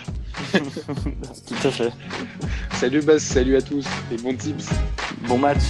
Tout à fait. Salut, Bass. Salut à tous. Et bons tips. Bon match